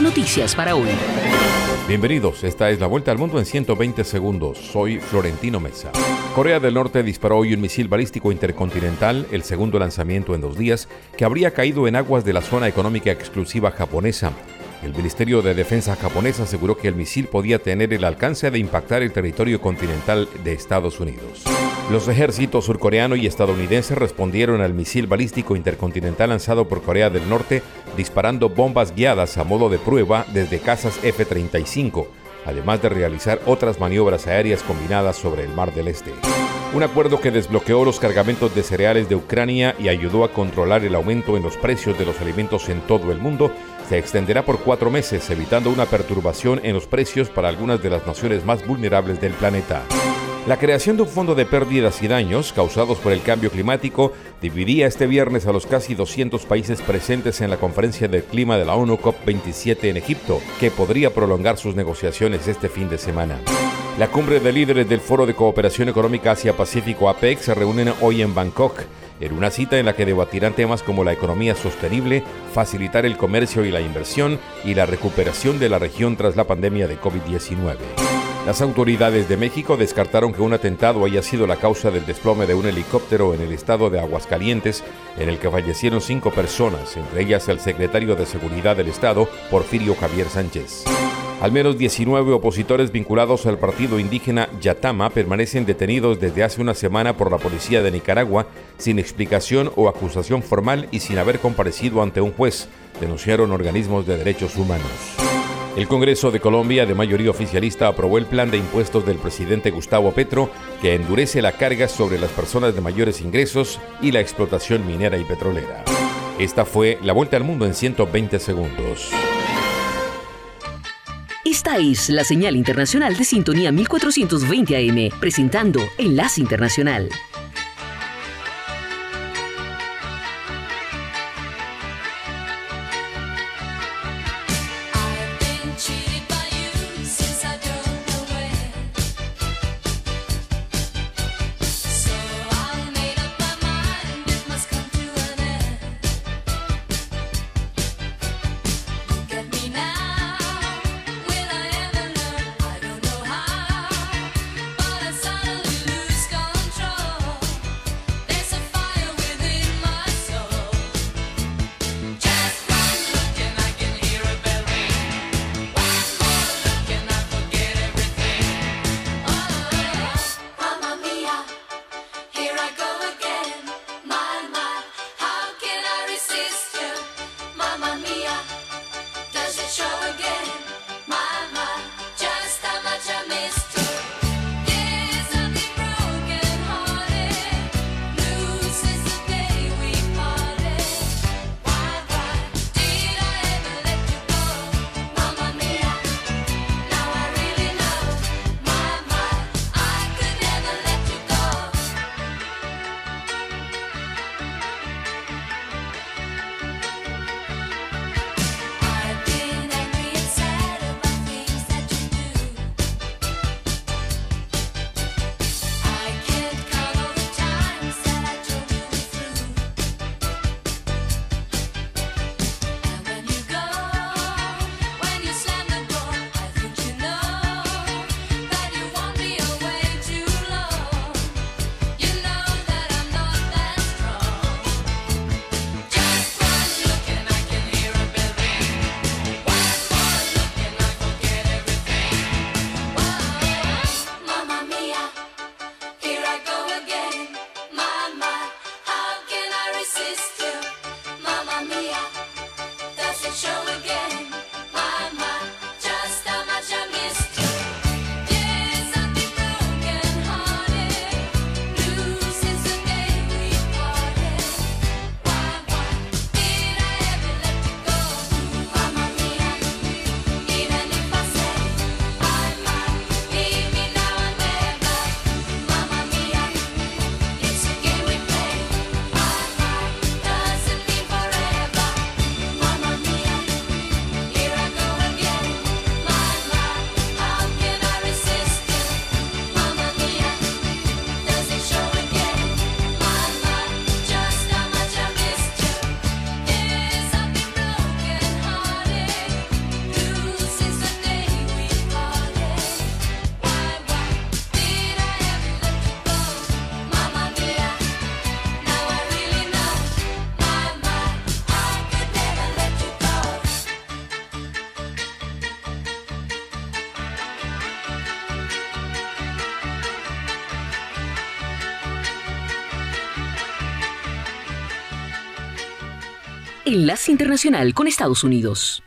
Noticias para hoy. Bienvenidos, esta es la vuelta al mundo en 120 segundos. Soy Florentino Mesa. Corea del Norte disparó hoy un misil balístico intercontinental, el segundo lanzamiento en dos días, que habría caído en aguas de la zona económica exclusiva japonesa. El Ministerio de Defensa japonés aseguró que el misil podía tener el alcance de impactar el territorio continental de Estados Unidos. Los ejércitos surcoreano y estadounidense respondieron al misil balístico intercontinental lanzado por Corea del Norte disparando bombas guiadas a modo de prueba desde casas F-35, además de realizar otras maniobras aéreas combinadas sobre el Mar del Este. Un acuerdo que desbloqueó los cargamentos de cereales de Ucrania y ayudó a controlar el aumento en los precios de los alimentos en todo el mundo se extenderá por cuatro meses, evitando una perturbación en los precios para algunas de las naciones más vulnerables del planeta. La creación de un fondo de pérdidas y daños causados por el cambio climático dividía este viernes a los casi 200 países presentes en la conferencia del clima de la ONU COP27 en Egipto, que podría prolongar sus negociaciones este fin de semana. La cumbre de líderes del Foro de Cooperación Económica Asia-Pacífico APEC se reúnen hoy en Bangkok, en una cita en la que debatirán temas como la economía sostenible, facilitar el comercio y la inversión y la recuperación de la región tras la pandemia de COVID-19. Las autoridades de México descartaron que un atentado haya sido la causa del desplome de un helicóptero en el estado de Aguascalientes, en el que fallecieron cinco personas, entre ellas el secretario de Seguridad del Estado, Porfirio Javier Sánchez. Al menos 19 opositores vinculados al partido indígena Yatama permanecen detenidos desde hace una semana por la policía de Nicaragua sin explicación o acusación formal y sin haber comparecido ante un juez, denunciaron organismos de derechos humanos. El Congreso de Colombia, de mayoría oficialista, aprobó el plan de impuestos del presidente Gustavo Petro, que endurece la carga sobre las personas de mayores ingresos y la explotación minera y petrolera. Esta fue la vuelta al mundo en 120 segundos. Esta es la señal internacional de sintonía 1420 AM, presentando Enlace Internacional. Enlace Internacional con Estados Unidos.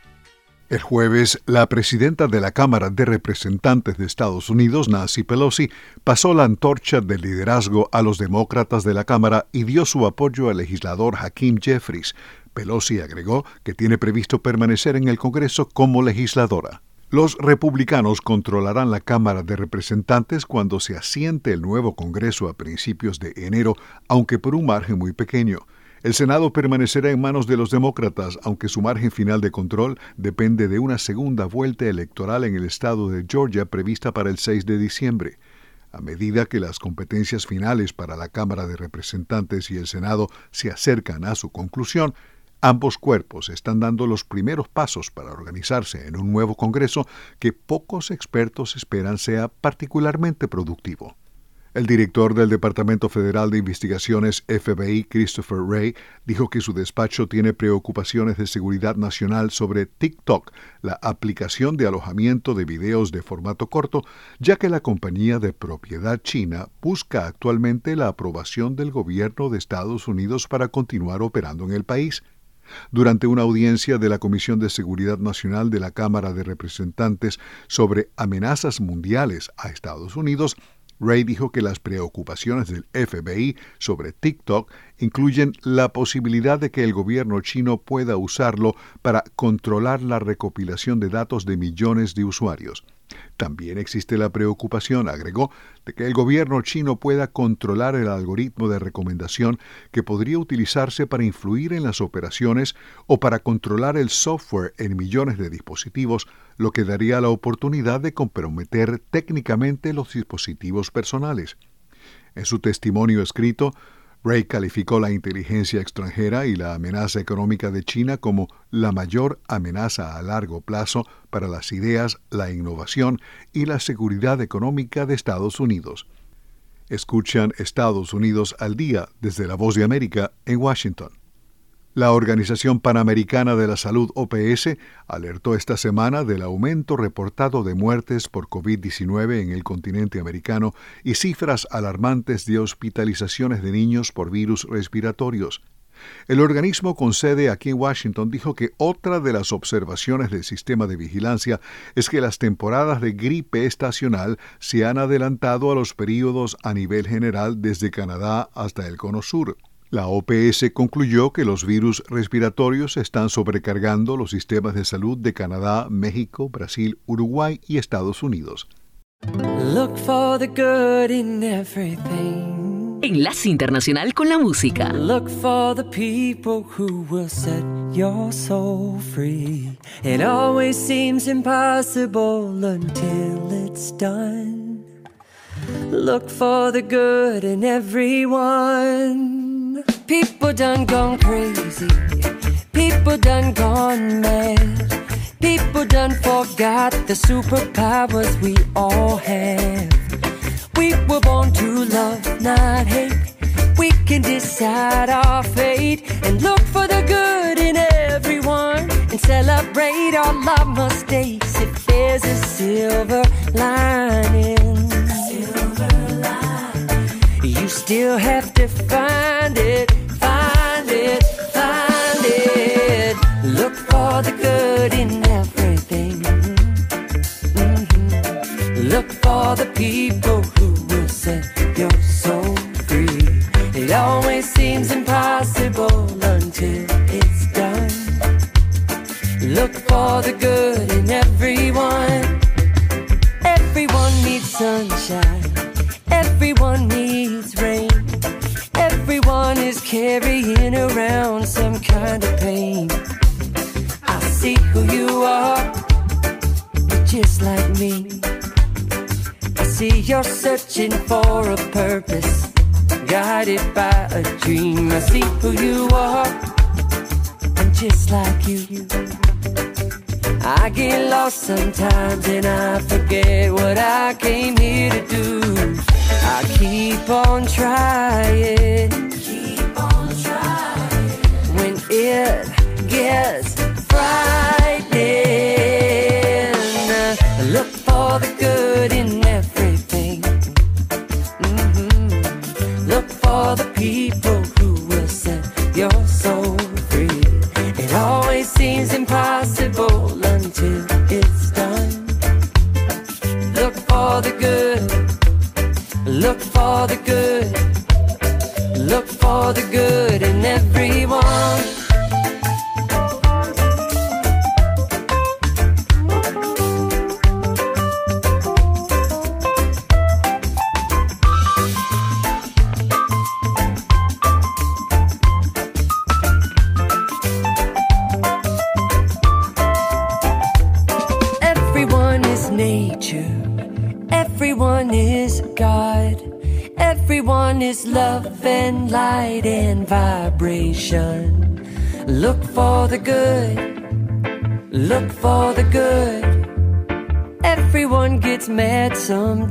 El jueves, la presidenta de la Cámara de Representantes de Estados Unidos, Nancy Pelosi, pasó la antorcha del liderazgo a los demócratas de la Cámara y dio su apoyo al legislador Hakeem Jeffries. Pelosi agregó que tiene previsto permanecer en el Congreso como legisladora. Los republicanos controlarán la Cámara de Representantes cuando se asiente el nuevo Congreso a principios de enero, aunque por un margen muy pequeño. El Senado permanecerá en manos de los demócratas, aunque su margen final de control depende de una segunda vuelta electoral en el estado de Georgia prevista para el 6 de diciembre. A medida que las competencias finales para la Cámara de Representantes y el Senado se acercan a su conclusión, Ambos cuerpos están dando los primeros pasos para organizarse en un nuevo Congreso que pocos expertos esperan sea particularmente productivo. El director del Departamento Federal de Investigaciones FBI, Christopher Wray, dijo que su despacho tiene preocupaciones de seguridad nacional sobre TikTok, la aplicación de alojamiento de videos de formato corto, ya que la compañía de propiedad china busca actualmente la aprobación del gobierno de Estados Unidos para continuar operando en el país. Durante una audiencia de la Comisión de Seguridad Nacional de la Cámara de Representantes sobre amenazas mundiales a Estados Unidos, Ray dijo que las preocupaciones del FBI sobre TikTok incluyen la posibilidad de que el gobierno chino pueda usarlo para controlar la recopilación de datos de millones de usuarios. También existe la preocupación, agregó, de que el gobierno chino pueda controlar el algoritmo de recomendación que podría utilizarse para influir en las operaciones o para controlar el software en millones de dispositivos, lo que daría la oportunidad de comprometer técnicamente los dispositivos personales. En su testimonio escrito, Ray calificó la inteligencia extranjera y la amenaza económica de China como la mayor amenaza a largo plazo para las ideas, la innovación y la seguridad económica de Estados Unidos. Escuchan Estados Unidos al día desde la voz de América en Washington. La Organización Panamericana de la Salud OPS alertó esta semana del aumento reportado de muertes por COVID-19 en el continente americano y cifras alarmantes de hospitalizaciones de niños por virus respiratorios. El organismo con sede aquí en Washington dijo que otra de las observaciones del sistema de vigilancia es que las temporadas de gripe estacional se han adelantado a los períodos a nivel general desde Canadá hasta el Cono Sur. La OPS concluyó que los virus respiratorios están sobrecargando los sistemas de salud de Canadá, México, Brasil, Uruguay y Estados Unidos. Look for the good in everything. Enlace Internacional con la Música. Look for the people who will set your soul free. It always seems impossible until it's done. Look for the good in everyone. People done gone crazy. People done gone mad. People done forgot the superpowers we all have. We were born to love, not hate. We can decide our fate and look for the good in everyone and celebrate all our mistakes if there's a silver lining. Still have to find it find it, find it. Look for the good in everything. Mm-hmm. Look for the people you're searching for a purpose, guided by a dream. I see who you are. I'm just like you. I get lost sometimes and I forget what I came here to do. I keep on trying. Keep on trying. When it gets Look for the good. Look for the good in every vibration. Look for the good. Look for the good. Everyone gets mad sometimes,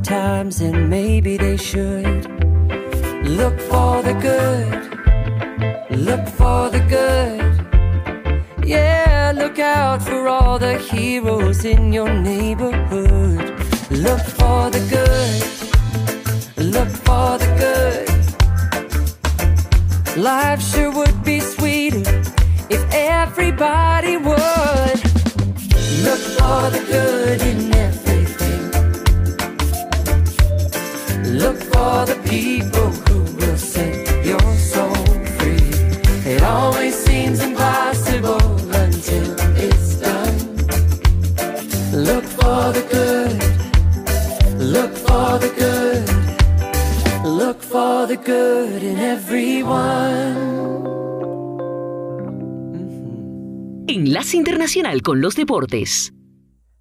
con los Deportes.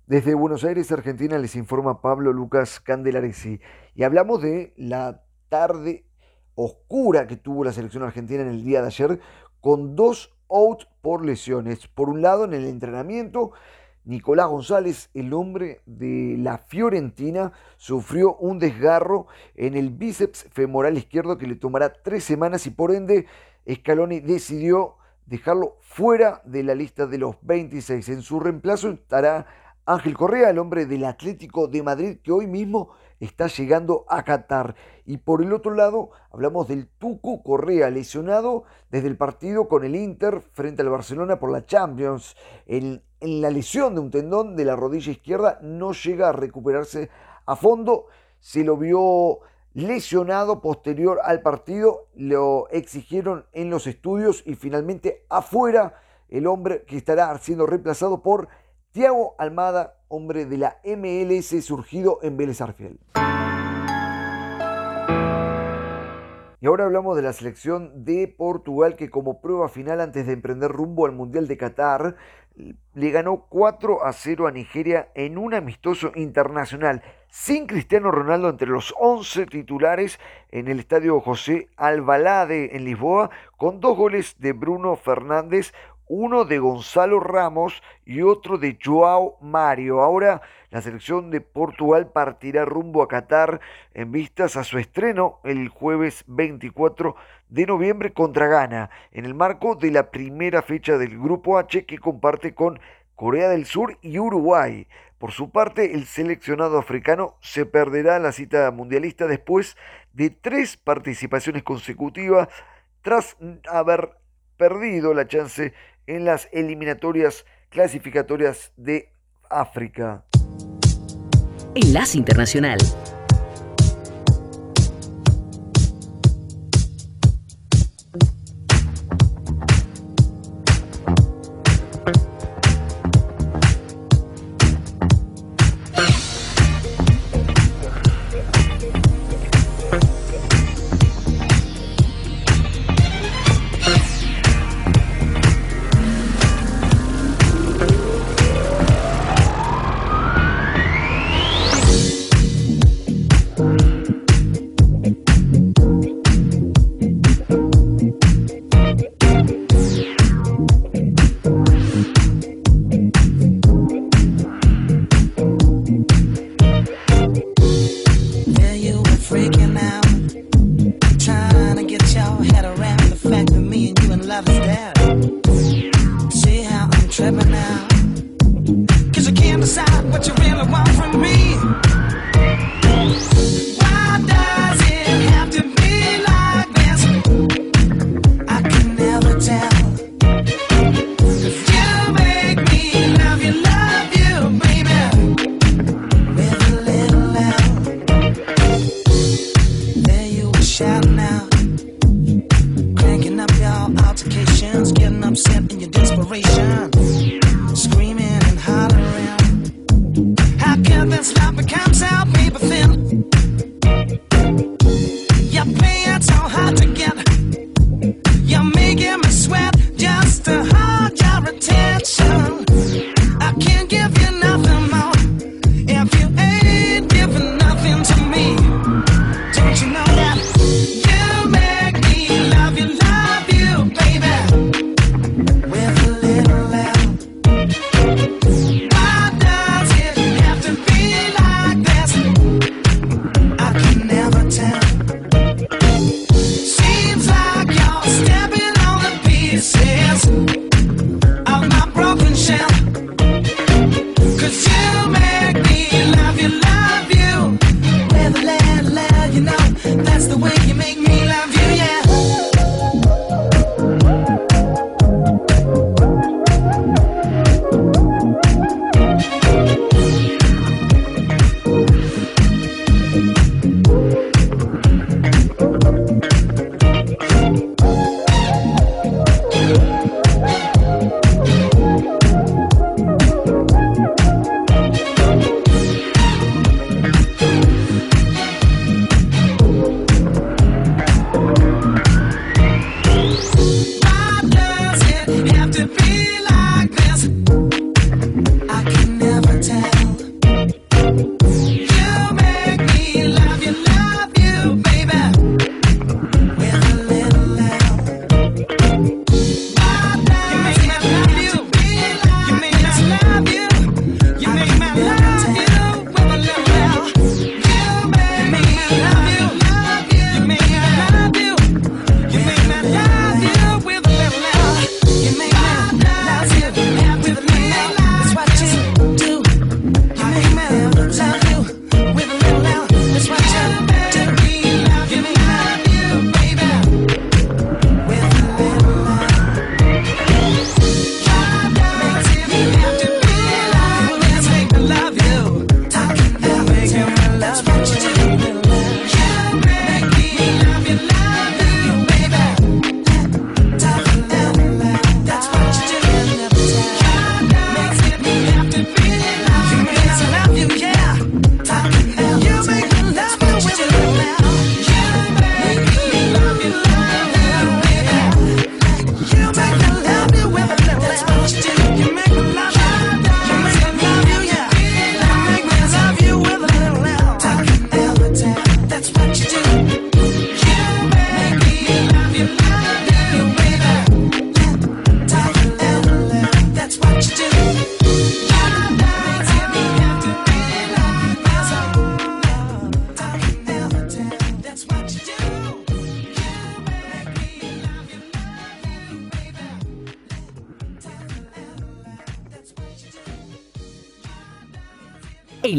Desde Buenos Aires, Argentina, les informa Pablo Lucas Candelaresi. Y hablamos de la tarde oscura que tuvo la selección argentina en el día de ayer, con dos outs por lesiones. Por un lado, en el entrenamiento, Nicolás González, el hombre de la Fiorentina, sufrió un desgarro en el bíceps femoral izquierdo que le tomará tres semanas y por ende Scaloni decidió dejarlo fuera de la lista de los 26. En su reemplazo estará Ángel Correa, el hombre del Atlético de Madrid, que hoy mismo está llegando a Qatar. Y por el otro lado, hablamos del Tucu Correa, lesionado desde el partido con el Inter frente al Barcelona por la Champions. En, en la lesión de un tendón de la rodilla izquierda no llega a recuperarse a fondo. Se lo vio lesionado posterior al partido, lo exigieron en los estudios y finalmente afuera el hombre que estará siendo reemplazado por Thiago Almada, hombre de la MLS surgido en Vélez Arfiel. Y ahora hablamos de la selección de Portugal que como prueba final antes de emprender rumbo al Mundial de Qatar le ganó 4 a 0 a Nigeria en un amistoso internacional sin Cristiano Ronaldo entre los 11 titulares en el estadio José Albalade en Lisboa con dos goles de Bruno Fernández, uno de Gonzalo Ramos y otro de Joao Mario. Ahora la selección de Portugal partirá rumbo a Qatar en vistas a su estreno el jueves 24 de noviembre contra Ghana, en el marco de la primera fecha del Grupo H que comparte con Corea del Sur y Uruguay. Por su parte, el seleccionado africano se perderá la cita mundialista después de tres participaciones consecutivas tras haber perdido la chance en las eliminatorias clasificatorias de África. Enlace Internacional.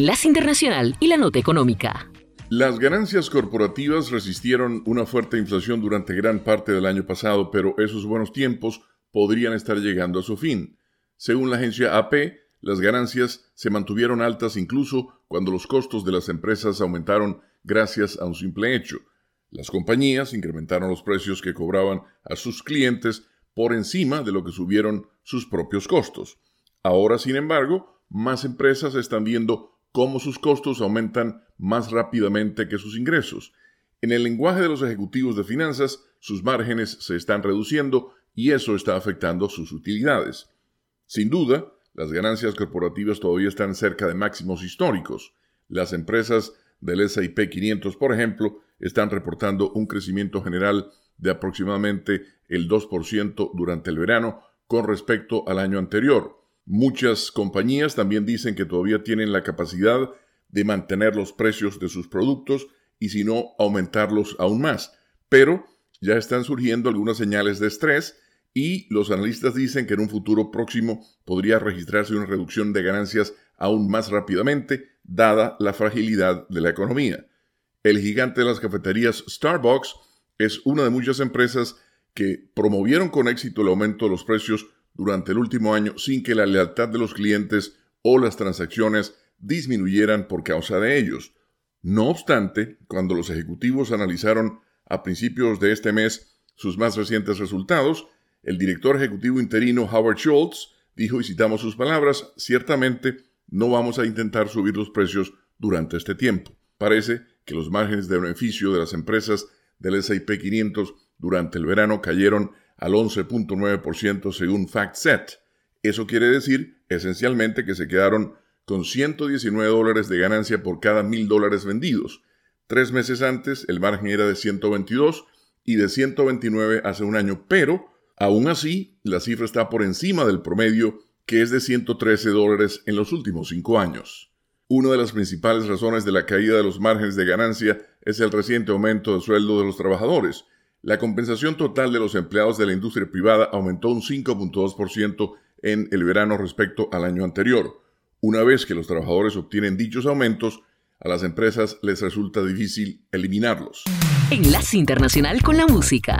Enlace Internacional y la Nota Económica. Las ganancias corporativas resistieron una fuerte inflación durante gran parte del año pasado, pero esos buenos tiempos podrían estar llegando a su fin. Según la agencia AP, las ganancias se mantuvieron altas incluso cuando los costos de las empresas aumentaron gracias a un simple hecho. Las compañías incrementaron los precios que cobraban a sus clientes por encima de lo que subieron sus propios costos. Ahora, sin embargo, más empresas están viendo cómo sus costos aumentan más rápidamente que sus ingresos. En el lenguaje de los ejecutivos de finanzas, sus márgenes se están reduciendo y eso está afectando sus utilidades. Sin duda, las ganancias corporativas todavía están cerca de máximos históricos. Las empresas del SIP 500, por ejemplo, están reportando un crecimiento general de aproximadamente el 2% durante el verano con respecto al año anterior. Muchas compañías también dicen que todavía tienen la capacidad de mantener los precios de sus productos y si no aumentarlos aún más. Pero ya están surgiendo algunas señales de estrés y los analistas dicen que en un futuro próximo podría registrarse una reducción de ganancias aún más rápidamente, dada la fragilidad de la economía. El gigante de las cafeterías Starbucks es una de muchas empresas que promovieron con éxito el aumento de los precios durante el último año sin que la lealtad de los clientes o las transacciones disminuyeran por causa de ellos. No obstante, cuando los ejecutivos analizaron a principios de este mes sus más recientes resultados, El director ejecutivo interino Howard Schultz dijo, y citamos sus palabras, ciertamente no vamos a intentar subir los precios durante este tiempo. Parece que los márgenes de beneficio de las empresas del S&P 500 durante el verano cayeron al 11.9% según FactSet. Eso quiere decir esencialmente que se quedaron con 119 dólares de ganancia por cada mil dólares vendidos. Tres meses antes el margen era de 122 y de 129 hace un año, pero aún así la cifra está por encima del promedio que es de 113 dólares en los últimos cinco años. Una de las principales razones de la caída de los márgenes de ganancia es el reciente aumento de sueldo de los trabajadores. La compensación total de los empleados de la industria privada aumentó un 5.2% en el verano respecto al año anterior. Una vez que los trabajadores obtienen dichos aumentos, a las empresas les resulta difícil eliminarlos. Enlace Internacional con la Música.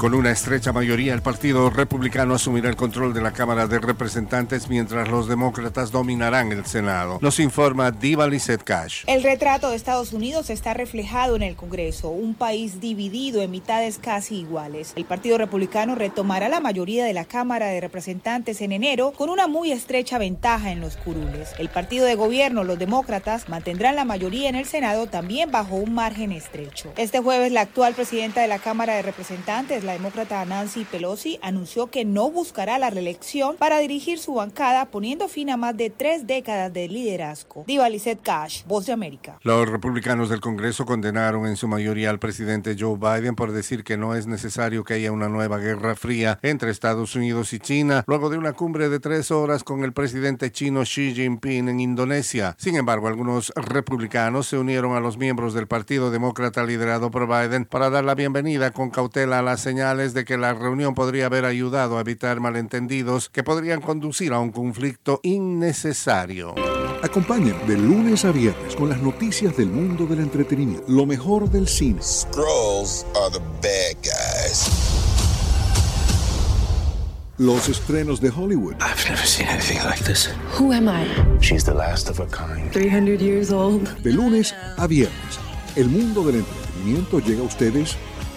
Con una estrecha mayoría, el Partido Republicano asumirá el control de la Cámara de Representantes mientras los demócratas dominarán el Senado. Nos informa Diva Lizette Cash. El retrato de Estados Unidos está reflejado en el Congreso, un país dividido en mitades casi iguales. El Partido Republicano retomará la mayoría de la Cámara de Representantes en enero con una muy estrecha ventaja en los curules. El partido de gobierno, los demócratas, mantendrán la mayoría en el Senado también bajo un margen estrecho. Este jueves, la actual presidenta de la Cámara de Representantes, demócrata Nancy Pelosi anunció que no buscará la reelección para dirigir su bancada, poniendo fin a más de tres décadas de liderazgo. Diva Lizette Cash, Voz de América. Los republicanos del Congreso condenaron en su mayoría al presidente Joe Biden por decir que no es necesario que haya una nueva guerra fría entre Estados Unidos y China, luego de una cumbre de tres horas con el presidente chino Xi Jinping en Indonesia. Sin embargo, algunos republicanos se unieron a los miembros del Partido Demócrata liderado por Biden para dar la bienvenida con cautela a la señal señales de que la reunión podría haber ayudado a evitar malentendidos que podrían conducir a un conflicto innecesario. Acompañen de lunes a viernes con las noticias del mundo del entretenimiento, lo mejor del cine. Scrolls are the bad guys. Los estrenos de Hollywood. I've never seen anything like this. Who am I? She's the last of a kind. 300 years old. De lunes a viernes, el mundo del entretenimiento llega a ustedes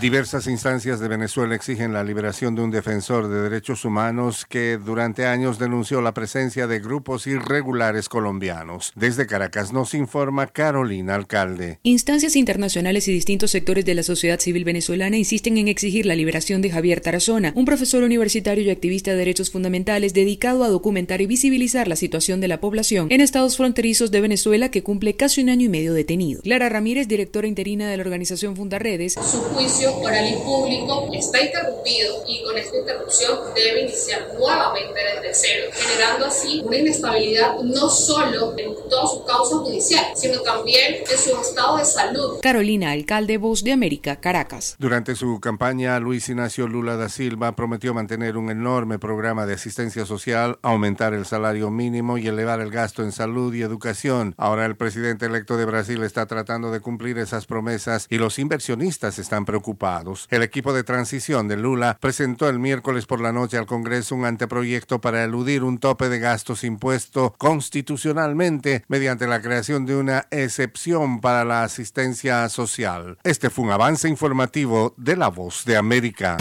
Diversas instancias de Venezuela exigen la liberación de un defensor de derechos humanos que durante años denunció la presencia de grupos irregulares colombianos. Desde Caracas nos informa Carolina Alcalde. Instancias internacionales y distintos sectores de la sociedad civil venezolana insisten en exigir la liberación de Javier Tarazona, un profesor universitario y activista de derechos fundamentales dedicado a documentar y visibilizar la situación de la población en estados fronterizos de Venezuela que cumple casi un año y medio detenido. Clara Ramírez, directora interina de la organización Fundaredes, su juicio oral y público está interrumpido y con esta interrupción debe iniciar nuevamente desde cero, generando así una inestabilidad no solo en toda su causa judicial, sino también en su estado de salud. Carolina, alcalde Voz de América, Caracas. Durante su campaña, Luis Ignacio Lula da Silva prometió mantener un enorme programa de asistencia social, aumentar el salario mínimo y elevar el gasto en salud y educación. Ahora el presidente electo de Brasil está tratando de cumplir esas promesas y los inversionistas están preocupados. El equipo de transición de Lula presentó el miércoles por la noche al Congreso un anteproyecto para eludir un tope de gastos impuesto constitucionalmente mediante la creación de una excepción para la asistencia social. Este fue un avance informativo de La Voz de América.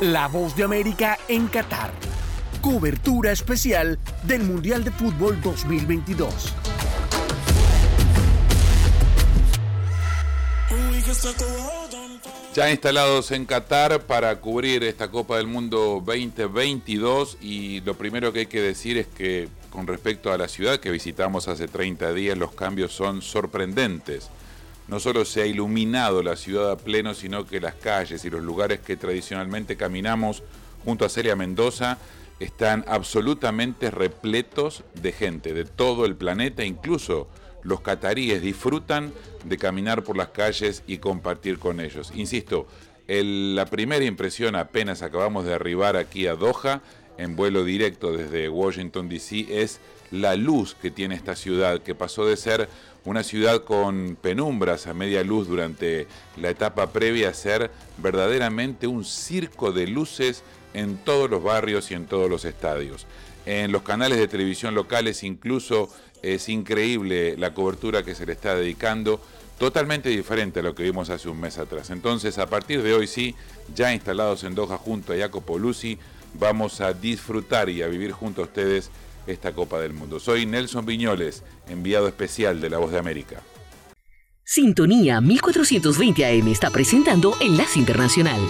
La Voz de América en Qatar. Cobertura especial del Mundial de Fútbol 2022. Ya instalados en Qatar para cubrir esta Copa del Mundo 2022 y lo primero que hay que decir es que con respecto a la ciudad que visitamos hace 30 días los cambios son sorprendentes. No solo se ha iluminado la ciudad a pleno, sino que las calles y los lugares que tradicionalmente caminamos junto a Celia Mendoza están absolutamente repletos de gente de todo el planeta, incluso los cataríes disfrutan de caminar por las calles y compartir con ellos. Insisto, la primera impresión apenas acabamos de arribar aquí a Doha, en vuelo directo desde Washington, D.C., es la luz que tiene esta ciudad, que pasó de ser una ciudad con penumbras a media luz durante la etapa previa a ser verdaderamente un circo de luces en todos los barrios y en todos los estadios. En los canales de televisión locales incluso es increíble la cobertura que se le está dedicando, totalmente diferente a lo que vimos hace un mes atrás. Entonces, a partir de hoy sí, ya instalados en Doha junto a Jacopo Lucy, vamos a disfrutar y a vivir junto a ustedes esta Copa del Mundo. Soy Nelson Viñoles, enviado especial de La Voz de América. Sintonía 1420 AM está presentando Enlace Internacional.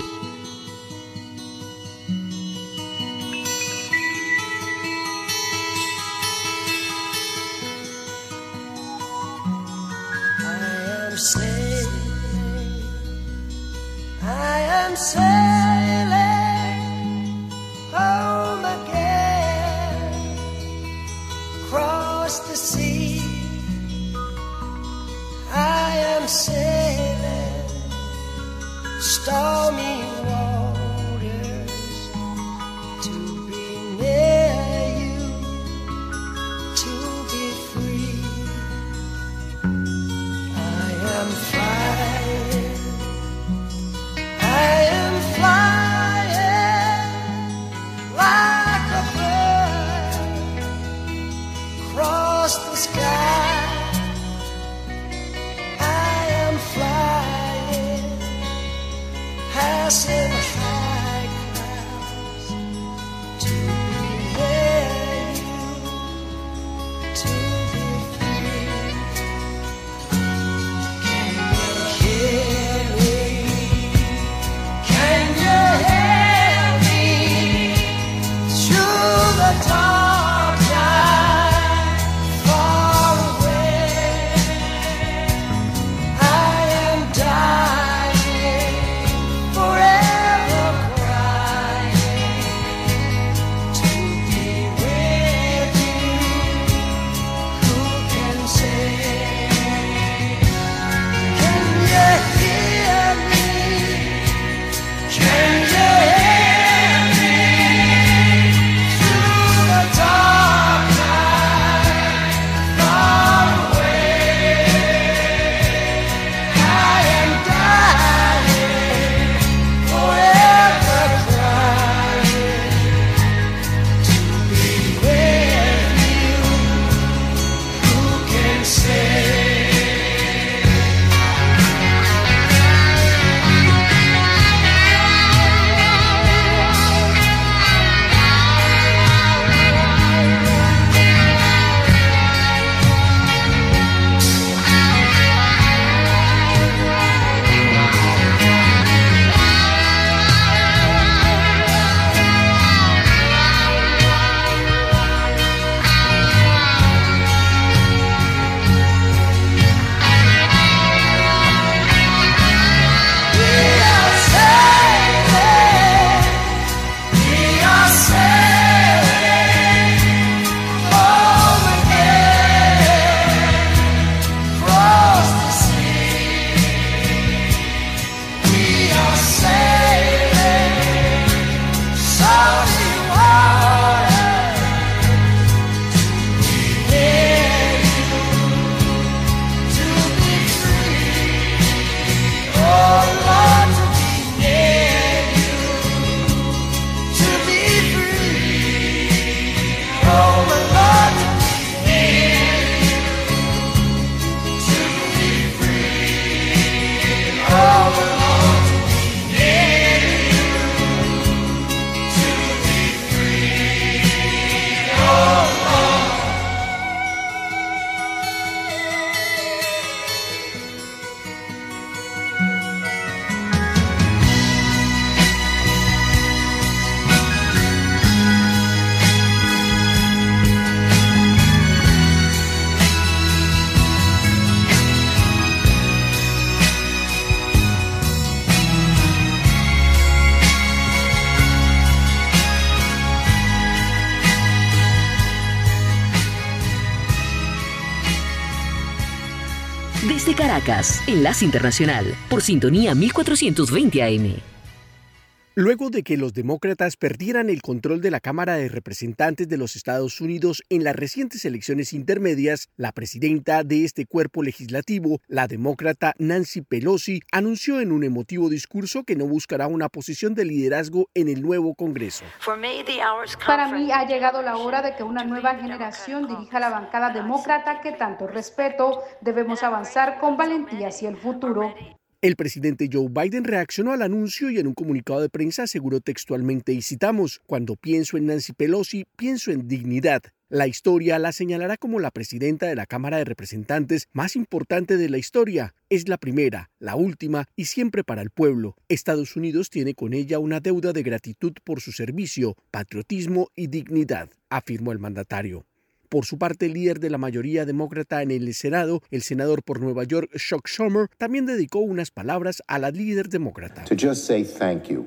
Enlace Internacional, por sintonía 1420 AM. Luego de que los demócratas perdieran el control de la Cámara de Representantes de los Estados Unidos en las recientes elecciones intermedias, la presidenta de este cuerpo legislativo, la demócrata Nancy Pelosi, anunció en un emotivo discurso que no buscará una posición de liderazgo en el nuevo Congreso. Para mí ha llegado la hora de que una nueva generación dirija la bancada demócrata que tanto respeto. Debemos avanzar con valentía hacia el futuro. El presidente Joe Biden reaccionó al anuncio y en un comunicado de prensa aseguró textualmente, y citamos, cuando pienso en Nancy Pelosi, pienso en dignidad. La historia la señalará como la presidenta de la Cámara de Representantes más importante de la historia. Es la primera, la última y siempre para el pueblo. Estados Unidos tiene con ella una deuda de gratitud por su servicio, patriotismo y dignidad, afirmó el mandatario. Por su parte, el líder de la mayoría demócrata en el Senado, el senador por Nueva York, Chuck Schumer, también dedicó unas palabras a la líder demócrata.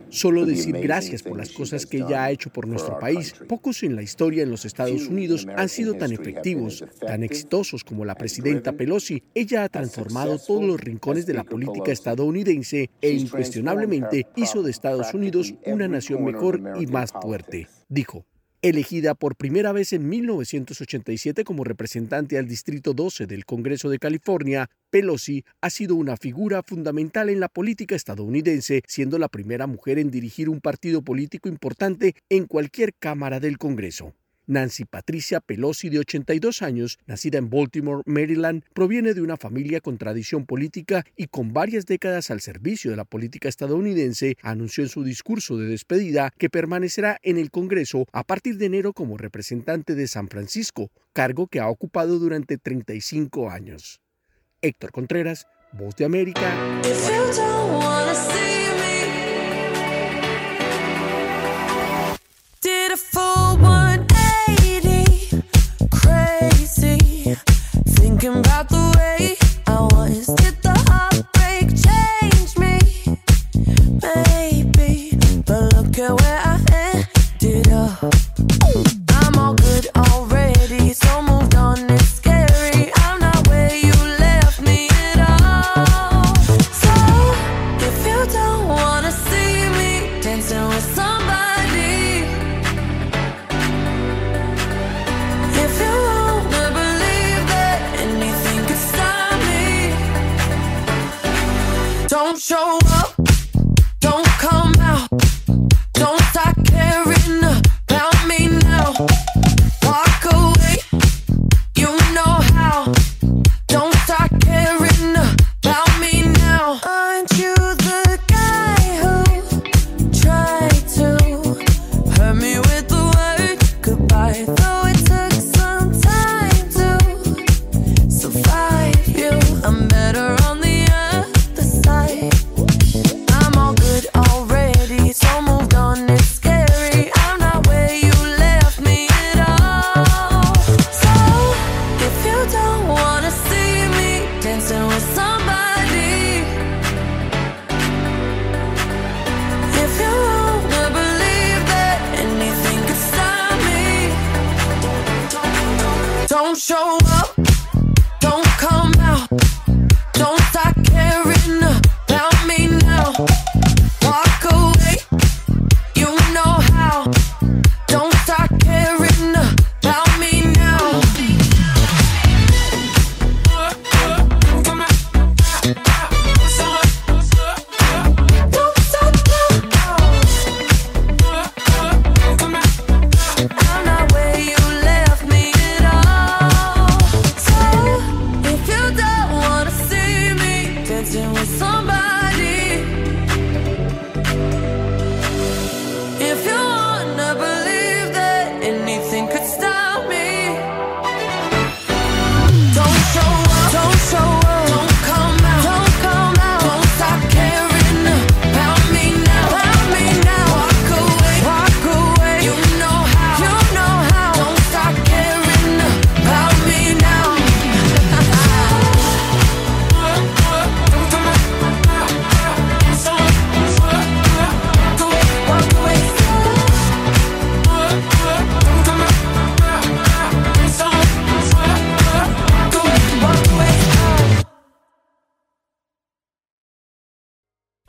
Solo decir gracias por las cosas que ella ha hecho por nuestro país. Pocos en la historia en los Estados Unidos han sido tan efectivos, tan exitosos como la presidenta Pelosi. Ella ha transformado todos los rincones de la política estadounidense e incuestionablemente hizo de Estados Unidos una nación mejor y más fuerte, dijo. Elegida por primera vez en 1987 como representante al Distrito 12 del Congreso de California, Pelosi ha sido una figura fundamental en la política estadounidense, siendo la primera mujer en dirigir un partido político importante en cualquier Cámara del Congreso. Nancy Patricia Pelosi, de 82 años, nacida en Baltimore, Maryland, proviene de una familia con tradición política y con varias décadas al servicio de la política estadounidense, anunció en su discurso de despedida que permanecerá en el Congreso a partir de enero como representante de San Francisco, cargo que ha ocupado durante 35 años. Héctor Contreras, Voz de América. Thinking about the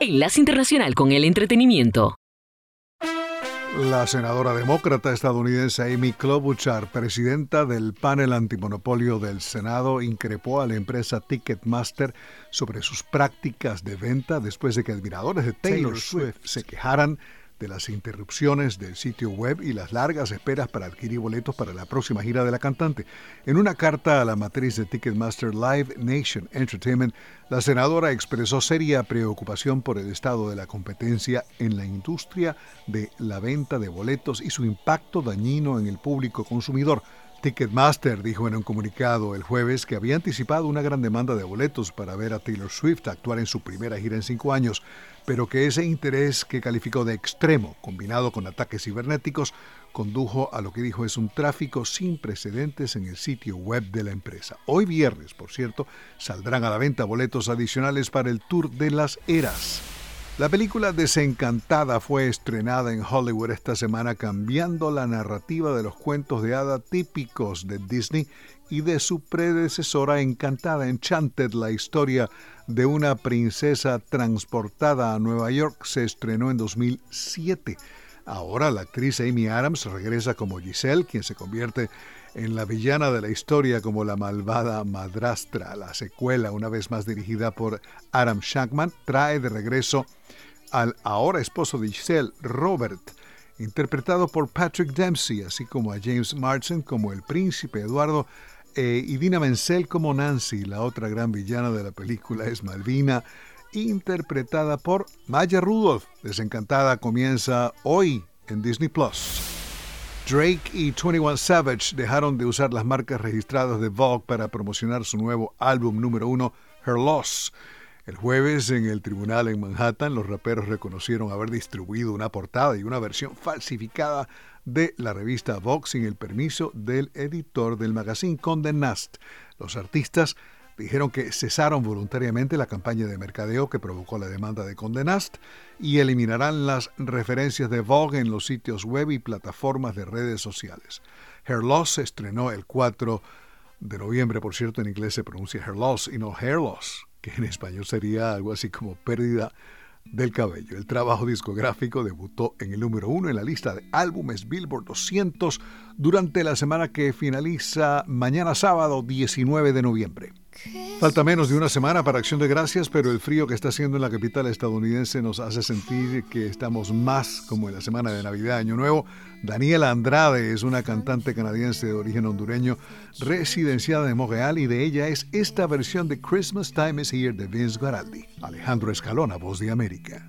Enlace Internacional con el Entretenimiento. La senadora demócrata estadounidense Amy Klobuchar, presidenta del panel antimonopolio del Senado, increpó a la empresa Ticketmaster sobre sus prácticas de venta después de que admiradores de Taylor Swift se quejaran de las interrupciones del sitio web y las largas esperas para adquirir boletos para la próxima gira de la cantante. En una carta a la matriz de Ticketmaster Live Nation Entertainment, la senadora expresó seria preocupación por el estado de la competencia en la industria de la venta de boletos y su impacto dañino en el público consumidor. Ticketmaster dijo en un comunicado el jueves que había anticipado una gran demanda de boletos para ver a Taylor Swift actuar en su primera gira en cinco años. Pero que ese interés que calificó de extremo, combinado con ataques cibernéticos, condujo a lo que dijo es un tráfico sin precedentes en el sitio web de la empresa. Hoy viernes, por cierto, saldrán a la venta boletos adicionales para el Tour de las Eras. La película Desencantada fue estrenada en Hollywood esta semana cambiando la narrativa de los cuentos de hada típicos de Disney y de su predecesora Encantada, Enchanted, la historia de una princesa transportada a Nueva York, se estrenó en 2007. Ahora la actriz Amy Adams regresa como Giselle, quien se convierte en la villana de la historia como la malvada madrastra. La secuela, una vez más dirigida por Adam Shankman, trae de regreso al ahora esposo de Giselle, Robert, interpretado por Patrick Dempsey, así como a James Marsden como el príncipe Eduardo eh, y Dina Menzel como Nancy. La otra gran villana de la película es Malvina, interpretada por Maya Rudolph. Desencantada comienza hoy en Disney Plus. Drake y 21 Savage dejaron de usar las marcas registradas de Vogue para promocionar su nuevo álbum número uno, Her Loss. El jueves, en el tribunal en Manhattan, los raperos reconocieron haber distribuido una portada y una versión falsificada de la revista Vogue sin el permiso del editor del magazine Condé Nast. Los artistas dijeron que cesaron voluntariamente la campaña de mercadeo que provocó la demanda de Condé Nast y eliminarán las referencias de Vogue en los sitios web y plataformas de redes sociales. Hair Loss se estrenó el 4 de noviembre, por cierto, en inglés se pronuncia Hair Loss y no Hair Loss, que en español sería algo así como pérdida del cabello. El trabajo discográfico debutó en el número uno en la lista de álbumes Billboard 200 durante la semana que finaliza mañana sábado 19 de noviembre. Falta menos de una semana para Acción de Gracias, pero el frío que está haciendo en la capital estadounidense nos hace sentir que estamos más como en la semana de Navidad, Año Nuevo. Daniela Andrade es una cantante canadiense de origen hondureño, residenciada en Montreal, y de ella es esta versión de Christmas Time is Here de Vince Guaraldi. Alejandro Escalona, voz de América.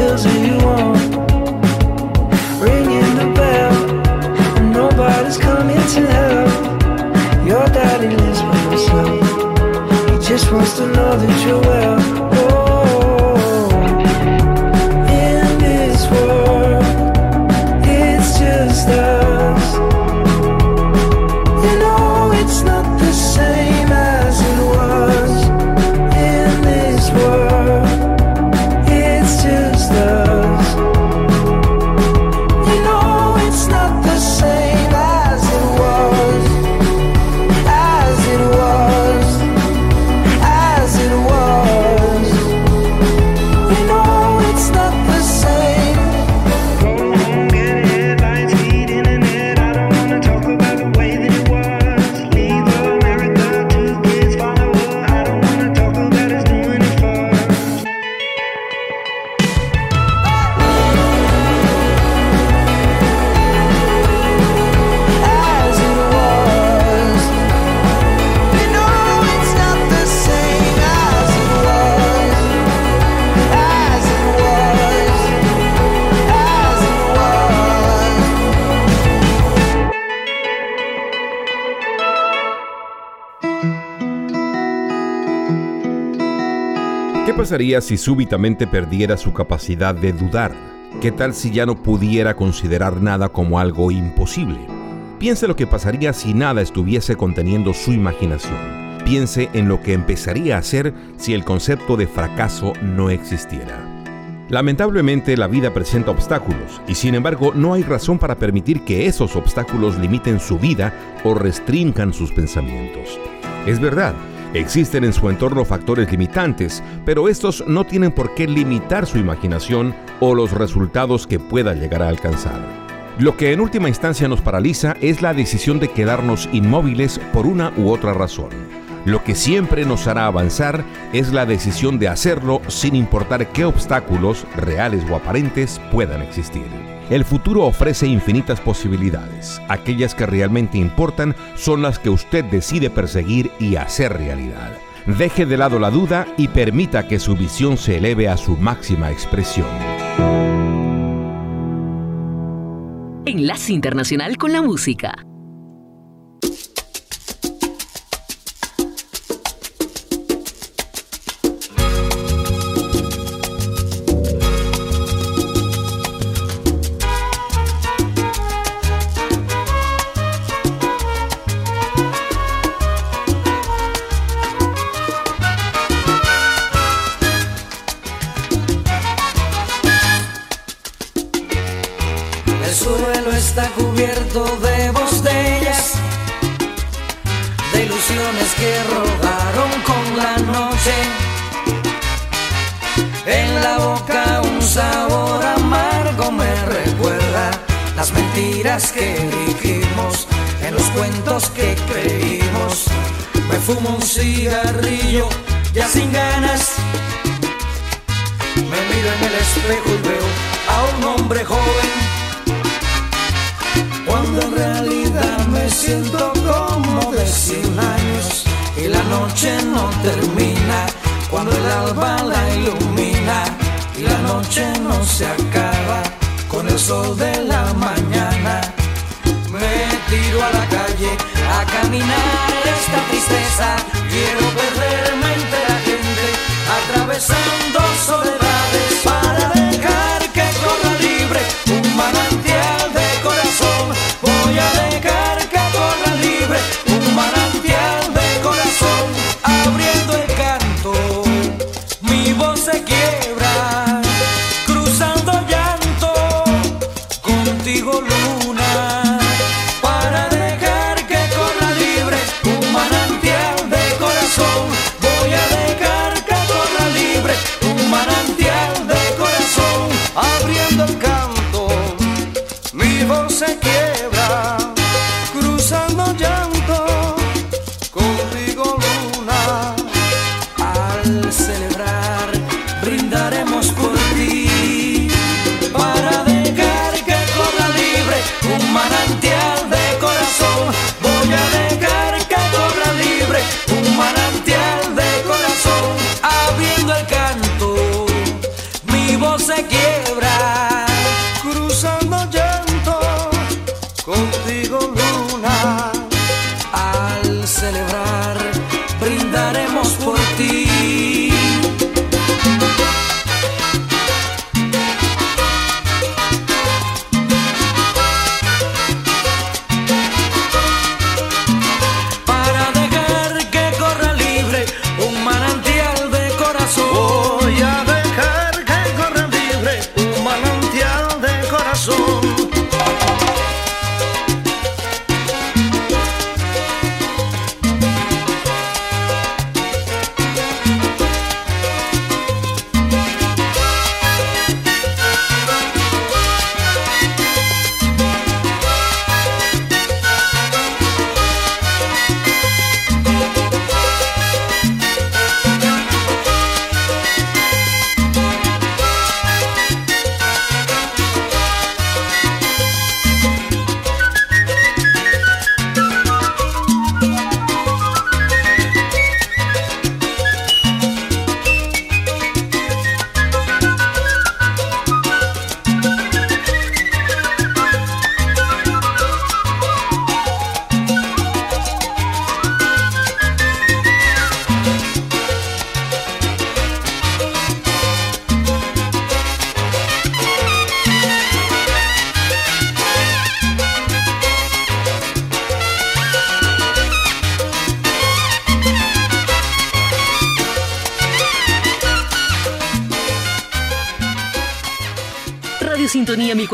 you? Ringing the bell, and nobody's coming to help. Your daddy lives by himself. He just wants to know that you're well. Pasaría si súbitamente perdiera su capacidad de dudar? ¿Qué tal si ya no pudiera considerar nada como algo imposible? Piense lo que pasaría si nada estuviese conteniendo su imaginación. Piense en lo que empezaría a hacer si el concepto de fracaso no existiera. Lamentablemente la vida presenta obstáculos y sin embargo no hay razón para permitir que esos obstáculos limiten su vida o restrinjan sus pensamientos. Es verdad, existen en su entorno factores limitantes, pero estos no tienen por qué limitar su imaginación o los resultados que pueda llegar a alcanzar. Lo que en última instancia nos paraliza es la decisión de quedarnos inmóviles por una u otra razón. Lo que siempre nos hará avanzar es la decisión de hacerlo sin importar qué obstáculos, reales o aparentes, puedan existir. El futuro ofrece infinitas posibilidades. Aquellas que realmente importan son las que usted decide perseguir y hacer realidad. Deje de lado la duda y permita que su visión se eleve a su máxima expresión. Enlace Internacional con la Música. Y la noche no termina, cuando el alba la ilumina y la noche no se acaba con el sol de la mañana. Me tiro a la calle a caminar esta tristeza, quiero perderme entre la gente, atravesando soledades